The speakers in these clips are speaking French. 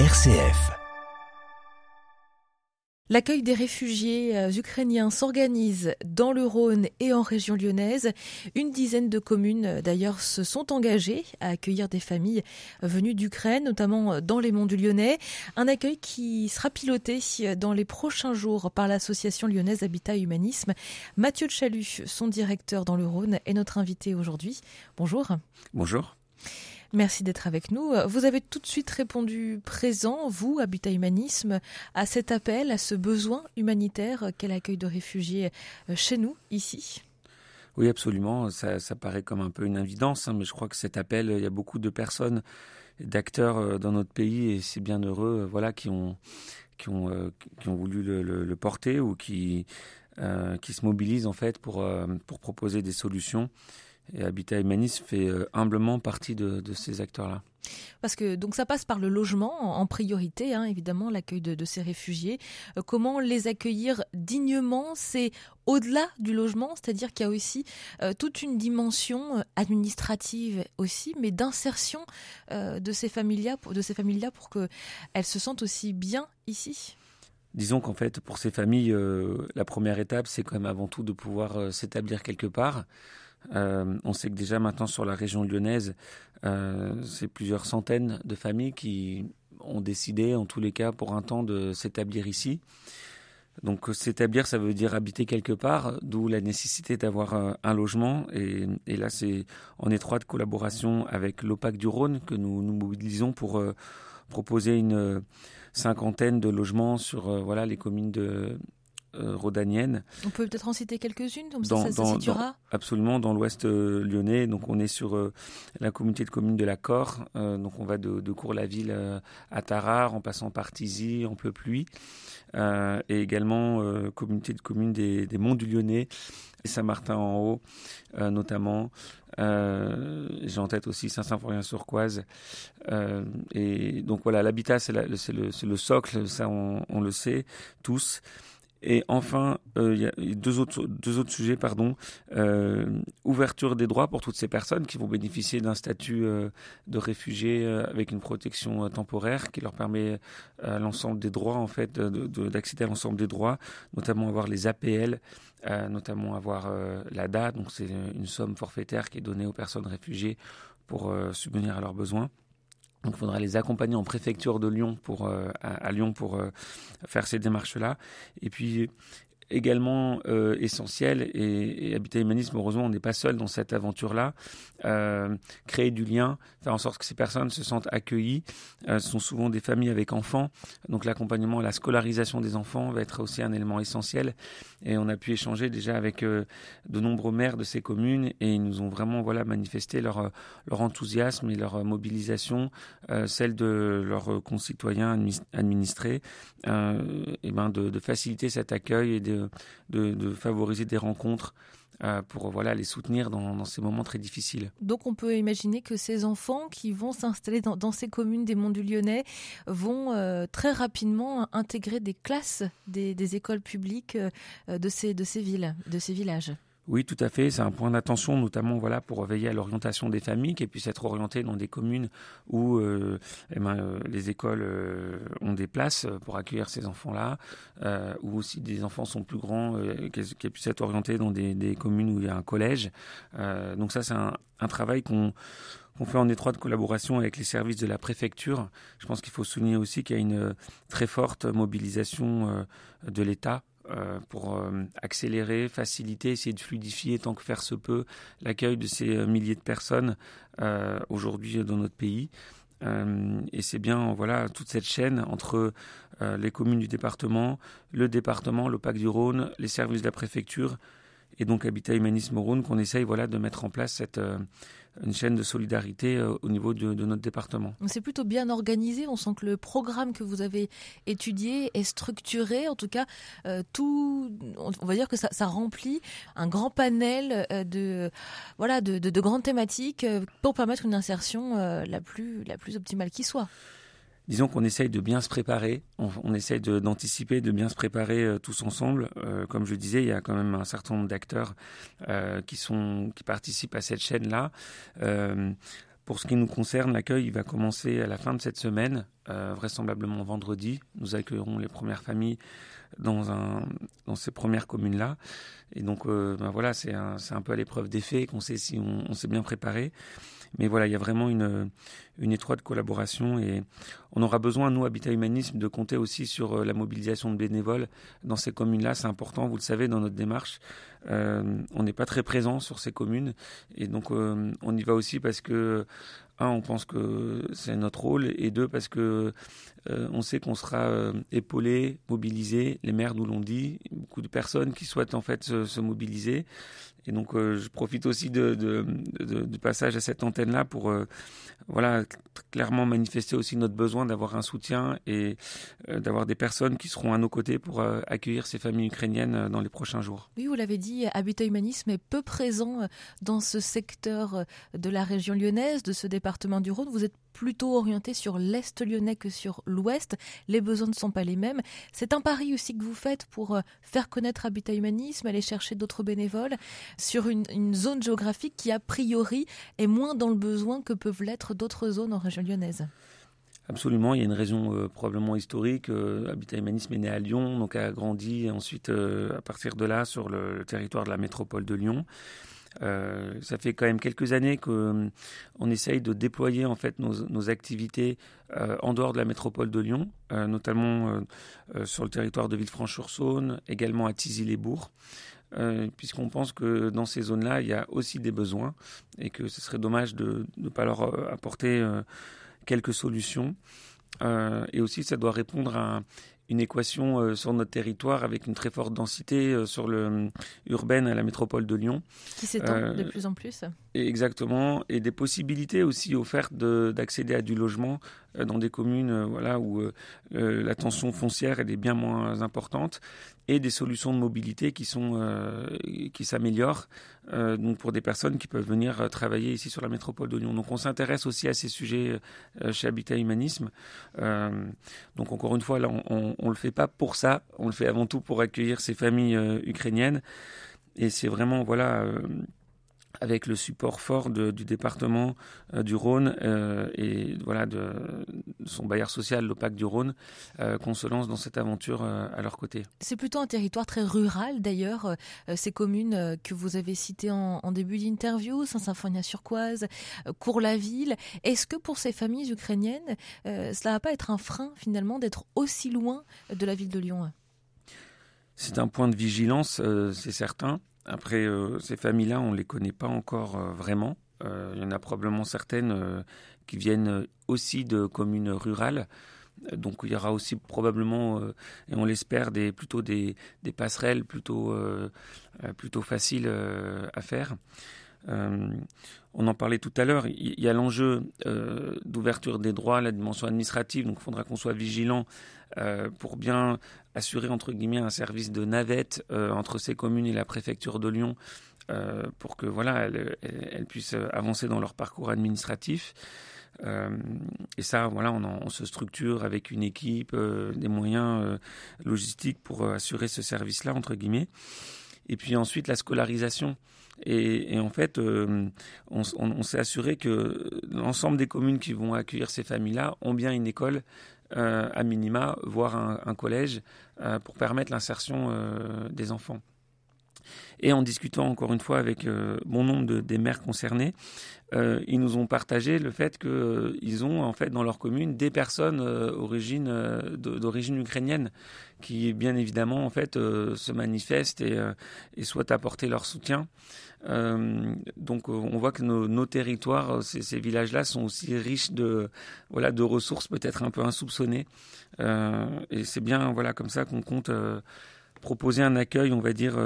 RCF. L'accueil des réfugiés euh, ukrainiens s'organise dans le Rhône et en région lyonnaise. Une dizaine de communes euh, d'ailleurs se sont engagées à accueillir des familles venues d'Ukraine, notamment euh, dans les monts du Lyonnais. Un accueil qui sera piloté dans les prochains jours par l'association lyonnaise Habitat Humanisme. Mathieu de Chalut, son directeur dans le Rhône, est notre invité aujourd'hui. Bonjour. Bonjour. Merci d'être avec nous. Vous avez tout de suite répondu présent, vous, Habitat Humanisme, à cet appel, à ce besoin humanitaire qu'est l'accueil de réfugiés euh, chez nous, ici. Oui, absolument. Ça, paraît comme un peu une évidence, hein, mais je crois que cet appel, il y a beaucoup de personnes, d'acteurs euh, dans notre pays, et c'est bien heureux, euh, voilà, qui ont, qui ont, qui ont voulu le, porter ou qui, qui se mobilisent en fait pour, pour proposer des solutions. Et Habitat Humanisme fait euh, humblement partie de, ces acteurs-là. Parce que donc ça passe par le logement en priorité, hein, évidemment, l'accueil de, ces réfugiés. Euh, comment les accueillir dignement C'est au-delà du logement, c'est-à-dire qu'il y a aussi euh, toute une dimension administrative aussi, mais d'insertion de ces familles-là de ces familles-là pour qu'elles se sentent aussi bien ici? Disons qu'en fait, pour ces familles, la première étape, c'est quand même avant tout de pouvoir s'établir quelque part. Euh, on sait que déjà maintenant sur la région lyonnaise, euh, c'est plusieurs centaines de familles qui ont décidé, en tous les cas, pour un temps, de s'établir ici. Donc s'établir, ça veut dire habiter quelque part, d'où la nécessité d'avoir euh, un, logement. Et, là, c'est en étroite collaboration avec l'OPAC du Rhône que nous nous mobilisons pour proposer une cinquantaine de logements sur voilà les communes de euh. On peut peut-être en citer quelques-unes, comme ça, ça situera Absolument, dans l'ouest euh, lyonnais. Donc, on est sur euh, la communauté de communes de la Corre. donc, on va de, de Cours-la-Ville à Tarare, en passant par Tizy, en Pleu-Pluie. et également, communauté de communes des, des Monts du Lyonnais et Saint-Martin-en-Haut, notamment. J'ai en tête aussi Saint-Symphorien-sur-Coise. et donc, voilà, l'habitat, c'est le, le, socle, ça, on, on le sait tous. Et enfin, euh, il y a deux autres, sujets, pardon. Euh, ouverture des droits pour toutes ces personnes qui vont bénéficier d'un statut euh, de réfugié avec une protection temporaire qui leur permet l'ensemble des droits, en fait, d'accéder à l'ensemble des droits, notamment avoir les APL, notamment avoir l'ADA, donc c'est une somme forfaitaire qui est donnée aux personnes réfugiées pour subvenir à leurs besoins. Donc, il faudra les accompagner en préfecture de Lyon pour, euh, à, Lyon pour euh, faire ces démarches-là. Et puis, également euh, essentiel et, et, Habitat Humanisme, heureusement, on n'est pas seul dans cette aventure-là. Euh, créer du lien, faire en sorte que ces personnes se sentent accueillies. Euh, ce sont souvent des familles avec enfants, donc l'accompagnement, la scolarisation des enfants va être aussi un élément essentiel. Et on a pu échanger déjà avec de nombreux maires de ces communes et ils nous ont vraiment voilà manifesté leur leur enthousiasme et leur mobilisation, celle de leurs concitoyens administrés, et ben de, de faciliter cet accueil et de de, favoriser des rencontres euh, pour voilà les soutenir dans, ces moments très difficiles. Donc on peut imaginer que ces enfants qui vont s'installer dans, ces communes des Monts du Lyonnais vont euh, très rapidement intégrer des classes des, écoles publiques euh, de, ces, de ces villes, de ces villages. Oui, tout à fait. C'est un point d'attention, notamment voilà pour veiller à l'orientation des familles, qui puissent être orientées dans des communes où euh, eh ben, euh, les écoles euh, ont des places pour accueillir ces enfants-là, ou si des enfants sont plus grands, qu'elles puissent être orientées dans des, communes où il y a un collège. donc ça, c'est un, travail qu'on fait en étroite collaboration avec les services de la préfecture. Je pense qu'il faut souligner aussi qu'il y a une très forte mobilisation de l'État euh, pour euh, accélérer, faciliter, essayer de fluidifier tant que faire se peut l'accueil de ces euh, milliers de personnes aujourd'hui dans notre pays. et c'est bien voilà toute cette chaîne entre les communes du département, le département, l'OPAC du Rhône, les services de la préfecture et donc Habitat Humanisme Rhône qu'on essaye voilà de mettre en place cette une chaîne de solidarité euh, au niveau de, notre département. C'est plutôt bien organisé. On sent que le programme que vous avez étudié est structuré. En tout cas, euh, tout, on va dire que ça, remplit un grand panel de voilà de, de grandes thématiques pour permettre une insertion la plus la plus optimale qui soit disons qu'on essaye de bien se préparer, on, essaye d'anticiper, de, bien se préparer euh, tous ensemble. Euh, comme je disais, il y a quand même un certain nombre d'acteurs euh, qui participent à cette chaîne-là. pour ce qui nous concerne, l'accueil il va commencer à la fin de cette semaine vraisemblablement vendredi. Nous accueillerons les premières familles dans, ces premières communes-là. Et donc, ben voilà, c'est un, peu à l'épreuve des faits qu'on sait si on, s'est bien préparé. Mais voilà, il y a vraiment une, étroite collaboration et on aura besoin, nous, Habitat Humanisme, de compter aussi sur euh, la mobilisation de bénévoles dans ces communes-là. C'est important, vous le savez, dans notre démarche. Euh, on n'est pas très présent sur ces communes et donc on y va aussi parce que un, on pense que c'est notre rôle, et deux, parce que on sait qu'on sera épaulé, mobilisé. Les maires nous l'ont dit, beaucoup de personnes qui souhaitent en fait se mobiliser. Et donc, euh, je profite aussi de, passage à cette antenne-là pour, euh, voilà, clairement manifester aussi notre besoin d'avoir un soutien et euh, d'avoir des personnes qui seront à nos côtés pour accueillir ces familles ukrainiennes dans les prochains jours. Oui, vous l'avez dit, Habitat Humanisme est peu présent dans ce secteur de la région lyonnaise, de ce département du Rhône. Vous êtes plutôt orienté sur l'Est lyonnais que sur l'Ouest. Les besoins ne sont pas les mêmes. C'est un pari aussi que vous faites pour euh, faire connaître Habitat Humanisme, aller chercher d'autres bénévoles sur une, zone géographique qui, a priori, est moins dans le besoin que peuvent l'être d'autres zones en région lyonnaise. Absolument, il y a une raison euh, probablement historique. Euh, Habitat Humanisme est né à Lyon, donc a grandi ensuite à partir de là sur le territoire de la métropole de Lyon. Euh, ça fait quand même quelques années qu'on euh, essaye de déployer en fait nos, activités euh, en dehors de la métropole de Lyon, notamment sur le territoire de Villefranche-sur-Saône, également à Tizy-les-Bourgs. puisqu'on pense que dans ces zones-là, il y a aussi des besoins et que ce serait dommage de ne pas leur apporter quelques solutions. et aussi, ça doit répondre à une équation euh, sur notre territoire avec une très forte densité euh, sur le euh, urbaine à la métropole de Lyon. Qui s'étend de plus en plus. exactement, et des possibilités aussi offertes d'accéder à du logement dans des communes voilà, où la tension foncière est bien moins importante et des solutions de mobilité qui sont qui s'améliorent donc pour des personnes qui peuvent venir travailler ici sur la métropole de Lyon. Donc on s'intéresse aussi à ces sujets chez Habitat Humanisme. donc encore une fois là on on, ne le fait pas pour ça, on le fait avant tout pour accueillir ces familles euh, ukrainiennes. Et c'est vraiment, voilà, euh, avec le support fort du département euh, du Rhône et voilà de, son bailleur social, l'OPAC du Rhône, qu'on se lance dans cette aventure à leur côté. C'est plutôt un territoire très rural d'ailleurs, ces communes que vous avez citées en, en début d'interview, Saint-Symphonia-sur-Coise, Cours-la-Ville. Est-ce que pour ces familles ukrainiennes, cela va pas être un frein finalement d'être aussi loin de la ville de Lyon? C'est un point de vigilance, c'est certain. Après, euh, ces familles-là, on ne les connaît pas encore euh, vraiment. Euh, il y en a probablement certaines qui viennent aussi de communes rurales. Donc il y aura aussi probablement, et on l'espère, des, plutôt des, passerelles plutôt, plutôt faciles à faire. Euh, on en parlait tout à l'heure, il y a l'enjeu euh, d'ouverture des droits, la dimension administrative, donc il faudra qu'on soit vigilant euh, pour bien assurer entre guillemets un service de navette entre ces communes et la préfecture de Lyon pour que voilà elles, puissent avancer dans leur parcours administratif. et ça, voilà, on, on, se structure avec une équipe, des moyens logistiques pour assurer ce service-là entre guillemets. Et puis ensuite la scolarisation. Et, en fait, euh, on, s'est assuré que l'ensemble des communes qui vont accueillir ces familles-là ont bien une école euh, à minima, voire un, collège, euh, pour permettre l'insertion des enfants. Et en discutant encore une fois avec bon nombre de, des maires concernés, ils nous ont partagé le fait qu'ils ont en fait dans leur commune des personnes d'origine ukrainienne qui bien évidemment en fait euh, se manifestent et, euh, souhaitent apporter leur soutien. Euh, donc on voit que nos, territoires, ces, ces villages-là, sont aussi riches de voilà de ressources peut-être un peu insoupçonnées. et c'est bien voilà comme ça qu'on compte proposer un accueil, on va dire,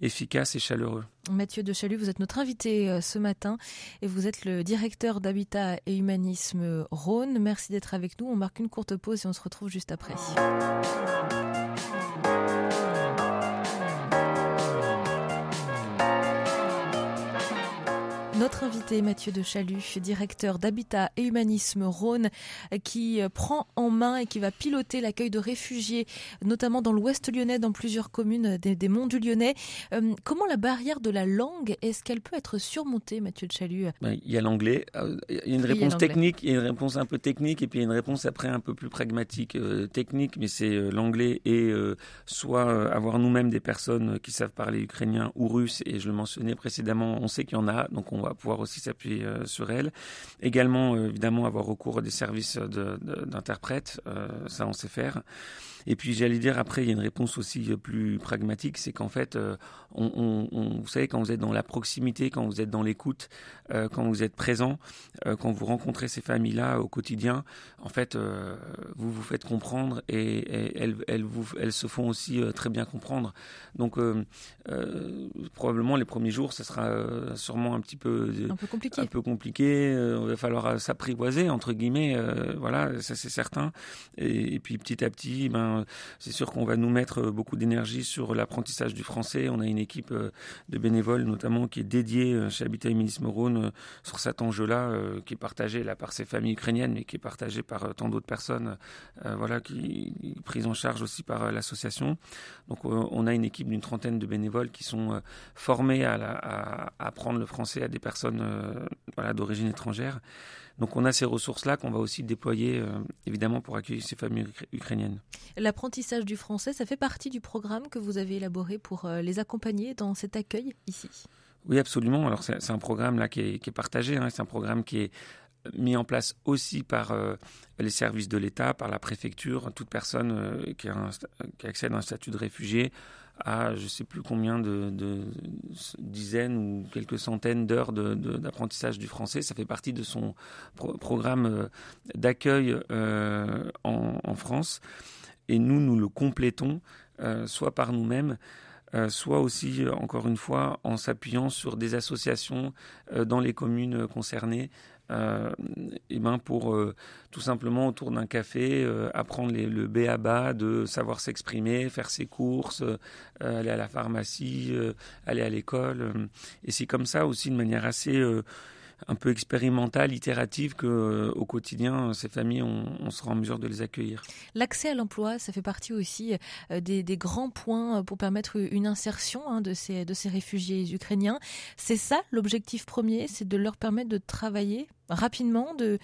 efficace et chaleureux. Mathieu de Chalut, vous êtes notre invité ce matin et vous êtes le directeur d'Habitat et Humanisme Rhône. Merci d'être avec nous. On marque une courte pause et on se retrouve juste après. Notre invité Mathieu de Chalut, directeur d'Habitat et Humanisme Rhône, qui prend en main et qui va piloter l'accueil de réfugiés, notamment dans l'ouest lyonnais, dans plusieurs communes des, monts du Lyonnais. Euh, comment la barrière de la langue, est-ce qu'elle peut être surmontée, Mathieu de Chalut ben, Il y a l'anglais. Euh, il y a une réponse technique, il y a une réponse un peu technique, et puis il y a une réponse après un peu plus pragmatique. Euh, technique, mais c'est l'anglais et soit avoir nous-mêmes des personnes qui savent parler ukrainien ou russe, et je le mentionnais précédemment, on sait qu'il y en a, donc on va pouvoir aussi s'appuyer euh, sur elle. Également, euh, évidemment, avoir recours à des services d'interprètes, euh, ça on sait faire. Et puis j'allais dire après, il y a une réponse aussi plus pragmatique, c'est qu'en fait, on, vous savez, quand vous êtes dans la proximité, quand vous êtes dans l'écoute, quand vous êtes présent, quand vous rencontrez ces familles-là au quotidien, en fait, vous vous faites comprendre et, elles, elles, vous, elles se font aussi très bien comprendre. Donc probablement les premiers jours, ce sera sûrement un petit peu un peu compliqué. Un peu compliqué. Euh, il va falloir euh, s'apprivoiser entre guillemets. Euh, voilà, ça c'est certain. Et, puis petit à petit, ben c'est sûr qu'on va nous mettre beaucoup d'énergie sur l'apprentissage du français. On a une équipe de bénévoles notamment qui est dédiée chez Habitat Humanisme Rhône sur cet enjeu-là, qui est partagé là par ces familles ukrainiennes, mais qui est partagé par tant d'autres personnes. voilà, qui est prise en charge aussi par l'association. Donc on a une équipe d'une trentaine de bénévoles qui sont formés à, apprendre le français à des personnes euh, d'origine étrangère. Donc on a ces ressources-là qu'on va aussi déployer euh, évidemment pour accueillir ces familles ukrainiennes. L'apprentissage du français, ça fait partie du programme que vous avez élaboré pour euh, les accompagner dans cet accueil ici? Oui, absolument. Alors c'est un programme là qui est, partagé, hein. c'est un programme qui est mis en place aussi par les services de l'État, par la préfecture, toute personne qui, qui, accède à un statut de réfugié à je ne sais plus combien de, dizaines ou quelques centaines d'heures d'apprentissage du français. Ça fait partie de son programme euh, d'accueil euh, en, France. Et nous, nous le complétons euh, soit par nous-mêmes, soit aussi, encore une fois, en s'appuyant sur des associations dans les communes concernées euh, et ben pour euh, tout simplement autour d'un café euh, apprendre le B à bas de savoir s'exprimer, faire ses courses, aller à la pharmacie, aller à l'école. et c'est comme ça aussi de manière assez un peu expérimentale, itérative, que euh, au quotidien, ces familles, on, sera en mesure de les accueillir. L'accès à l'emploi, ça fait partie aussi euh, des, grands points pour permettre une insertion hein, de, ces, de ces réfugiés ukrainiens. C'est ça l'objectif premier, c'est de leur permettre de travailler rapidement, de,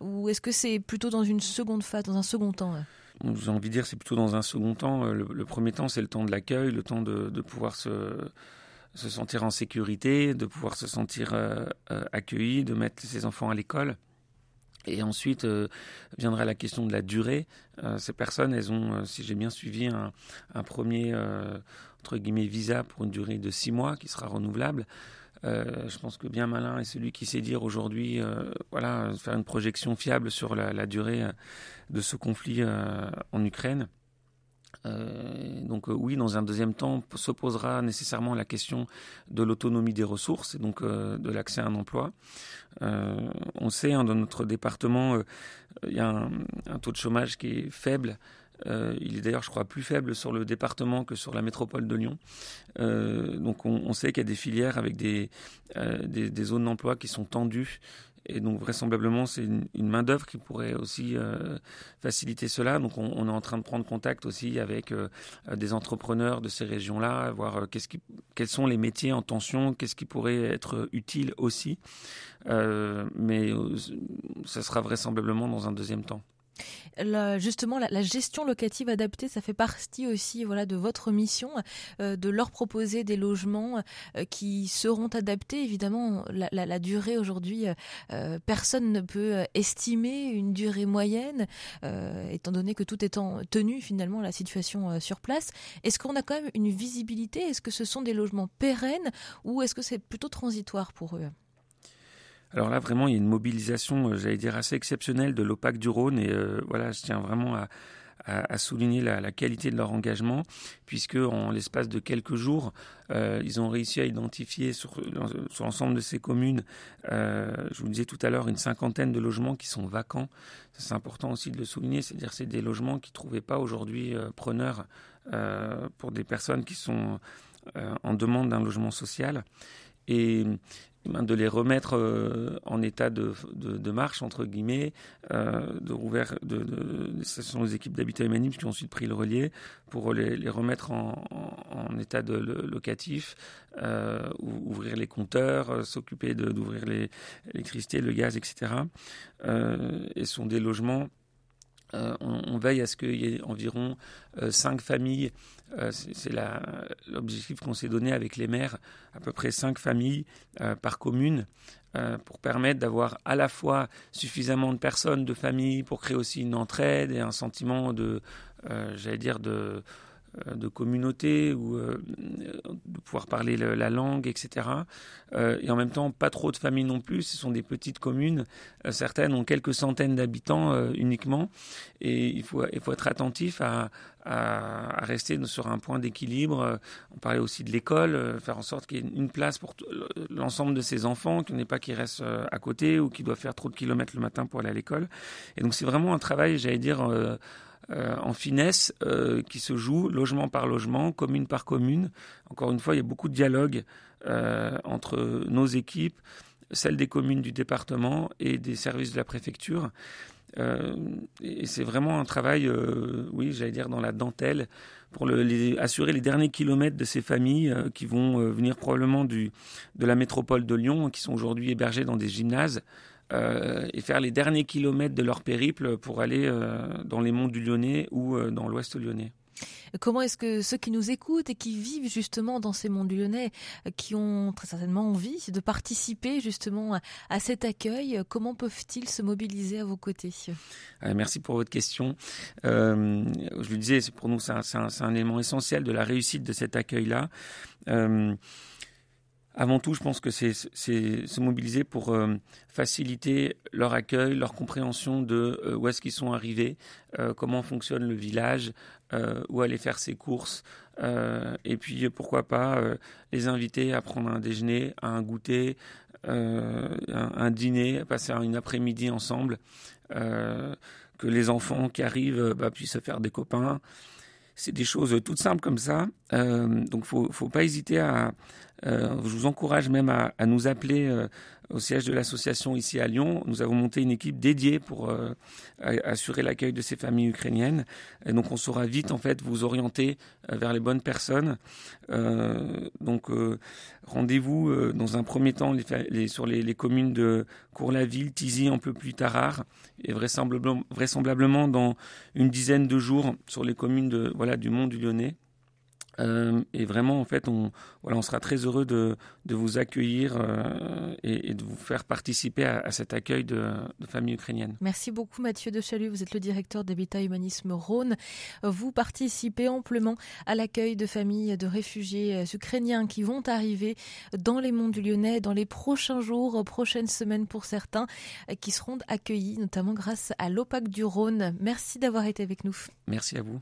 ou est-ce que c'est plutôt dans une seconde phase, dans un second temps j'ai envie de dire c'est plutôt dans un second temps. Le, premier temps, c'est le temps de l'accueil, le temps de pouvoir se, se sentir en sécurité, de pouvoir se sentir euh, euh, accueilli, de mettre ses enfants à l'école. Et ensuite euh, viendra la question de la durée. ces personnes, elles ont, si j'ai bien suivi, un, premier entre guillemets visa pour une durée de six mois qui sera renouvelable. je pense que bien malin est celui qui sait dire aujourd'hui, voilà, faire une projection fiable sur la durée de ce conflit en Ukraine. Euh, donc euh, oui, dans un deuxième temps, se posera nécessairement la question de l'autonomie des ressources et donc euh, de l'accès à un emploi. on sait, hein, dans notre département, il y a un, taux de chômage qui est faible. il est d'ailleurs, je crois, plus faible sur le département que sur la métropole de Lyon. donc on, sait qu'il y a des filières avec des, zones d'emploi qui sont tendues et donc vraisemblablement, c'est une, main-d'œuvre qui pourrait aussi euh, faciliter cela. Donc on, est en train de prendre contact aussi avec euh, des entrepreneurs de ces régions-là, voir euh, qu'est-ce qui, quels sont les métiers en tension, qu'est-ce qui pourrait être utile aussi. mais ça sera vraisemblablement dans un deuxième temps justement, la, gestion locative adaptée, ça fait partie aussi voilà, de votre mission, euh, de leur proposer des logements euh, qui seront adaptés. Évidemment, la, durée aujourd'hui, euh, personne ne peut estimer une durée moyenne, étant donné que tout étant tenu finalement la situation sur place. Est-ce qu'on a quand même une visibilité? Est-ce que ce sont des logements pérennes ou est-ce que c'est plutôt transitoire pour eux? Alors là, vraiment, il y a une mobilisation, euh, j'allais dire, assez exceptionnelle de l'OPAC du Rhône. Et euh, voilà, je tiens vraiment à, souligner la, qualité de leur engagement, puisque en l'espace de quelques jours, euh, ils ont réussi à identifier sur, l'ensemble de ces communes, je vous disais tout à l'heure, une cinquantaine de logements qui sont vacants. C'est important aussi de le souligner, c'est-à-dire c'est des logements qui ne trouvaient pas aujourd'hui preneurs pour des personnes qui sont en demande d'un logement social. Et, de les remettre euh, en état de, de, marche entre guillemets, euh, de rouvert, de, ce sont les équipes d'habitat humanisme qui ont ensuite pris le relais pour les, les remettre en, en, état de locatif, euh, ouvrir les compteurs, s'occuper d'ouvrir l'électricité, le gaz, etc. et ce sont des logements on, on, veille à ce qu'il y ait environ cinq familles. Euh, c'est l'objectif qu'on s'est donné avec les maires, à peu près cinq familles euh, par commune, euh, pour permettre d'avoir à la fois suffisamment de personnes, de familles, pour créer aussi une entraide et un sentiment de, j'allais dire, de euh, de communauté ou euh, de pouvoir parler la langue, etc. Euh, et en même temps, pas trop de familles non plus. Ce sont des petites communes. certaines ont quelques centaines d'habitants uniquement. Et il faut, il faut être attentif à, à, rester sur un point d'équilibre. On parlait aussi de l'école, faire en sorte qu'il y ait une place pour l'ensemble de ces enfants, qu'il n'y ait pas qui restent à côté ou qui doivent faire trop de kilomètres le matin pour aller à l'école. Et donc c'est vraiment un travail, j'allais dire, euh, en finesse euh, qui se joue logement par logement, commune par commune. Encore une fois, il y a beaucoup de dialogue euh, entre nos équipes, celles des communes du département et des services de la préfecture. et c'est vraiment un travail, oui, j'allais dire dans la dentelle, pour assurer les derniers kilomètres de ces familles qui vont venir probablement de la métropole de Lyon, qui sont aujourd'hui hébergées dans des gymnases. Euh, et faire les derniers kilomètres de leur périple pour aller euh, dans les monts du Lyonnais ou euh, dans l'ouest lyonnais. Comment est-ce que ceux qui nous écoutent et qui vivent justement dans ces monts du Lyonnais, qui ont très certainement envie de participer justement à cet accueil, comment peuvent-ils se mobiliser à vos côtés? Merci pour votre question. je le disais, pour nous, c'est un, un, élément essentiel de la réussite de cet accueil-là. Avant tout, je pense que c'est se mobiliser pour euh, faciliter leur accueil, leur compréhension de euh, où est-ce qu'ils sont arrivés, euh, comment fonctionne le village, où aller faire ses courses, et puis pourquoi pas les inviter à prendre un déjeuner, un goûter, un, dîner, passer une après-midi ensemble, que les enfants qui arrivent bah, puissent se faire des copains c'est des choses toutes simples comme ça. Euh, donc, faut, faut pas hésiter à. Euh, je vous encourage même à, à nous appeler euh, au siège de l'association ici à Lyon. Nous avons monté une équipe dédiée pour euh, assurer l'accueil de ces familles ukrainiennes. Et donc, on saura vite en fait vous orienter vers les bonnes personnes. donc, rendez-vous dans un premier temps les, sur les, les, communes de Cours-la-Ville, Tizy, un peu plus tard, et vraisemblablement, vraisemblablement dans une dizaine de jours sur les communes de voilà du Mont du Lyonnais. Euh, et vraiment, en fait, on, voilà, on sera très heureux de, de vous accueillir euh, et, de vous faire participer à, cet accueil de, de, familles ukrainiennes. Merci beaucoup, Mathieu de Chalut. Vous êtes le directeur d'Habitat Humanisme Rhône. Vous participez amplement à l'accueil de familles de réfugiés euh, ukrainiens qui vont arriver dans les monts du Lyonnais dans les prochains jours, prochaines semaines pour certains, qui seront accueillis notamment grâce à l'OPAC du Rhône. Merci d'avoir été avec nous. Merci à vous.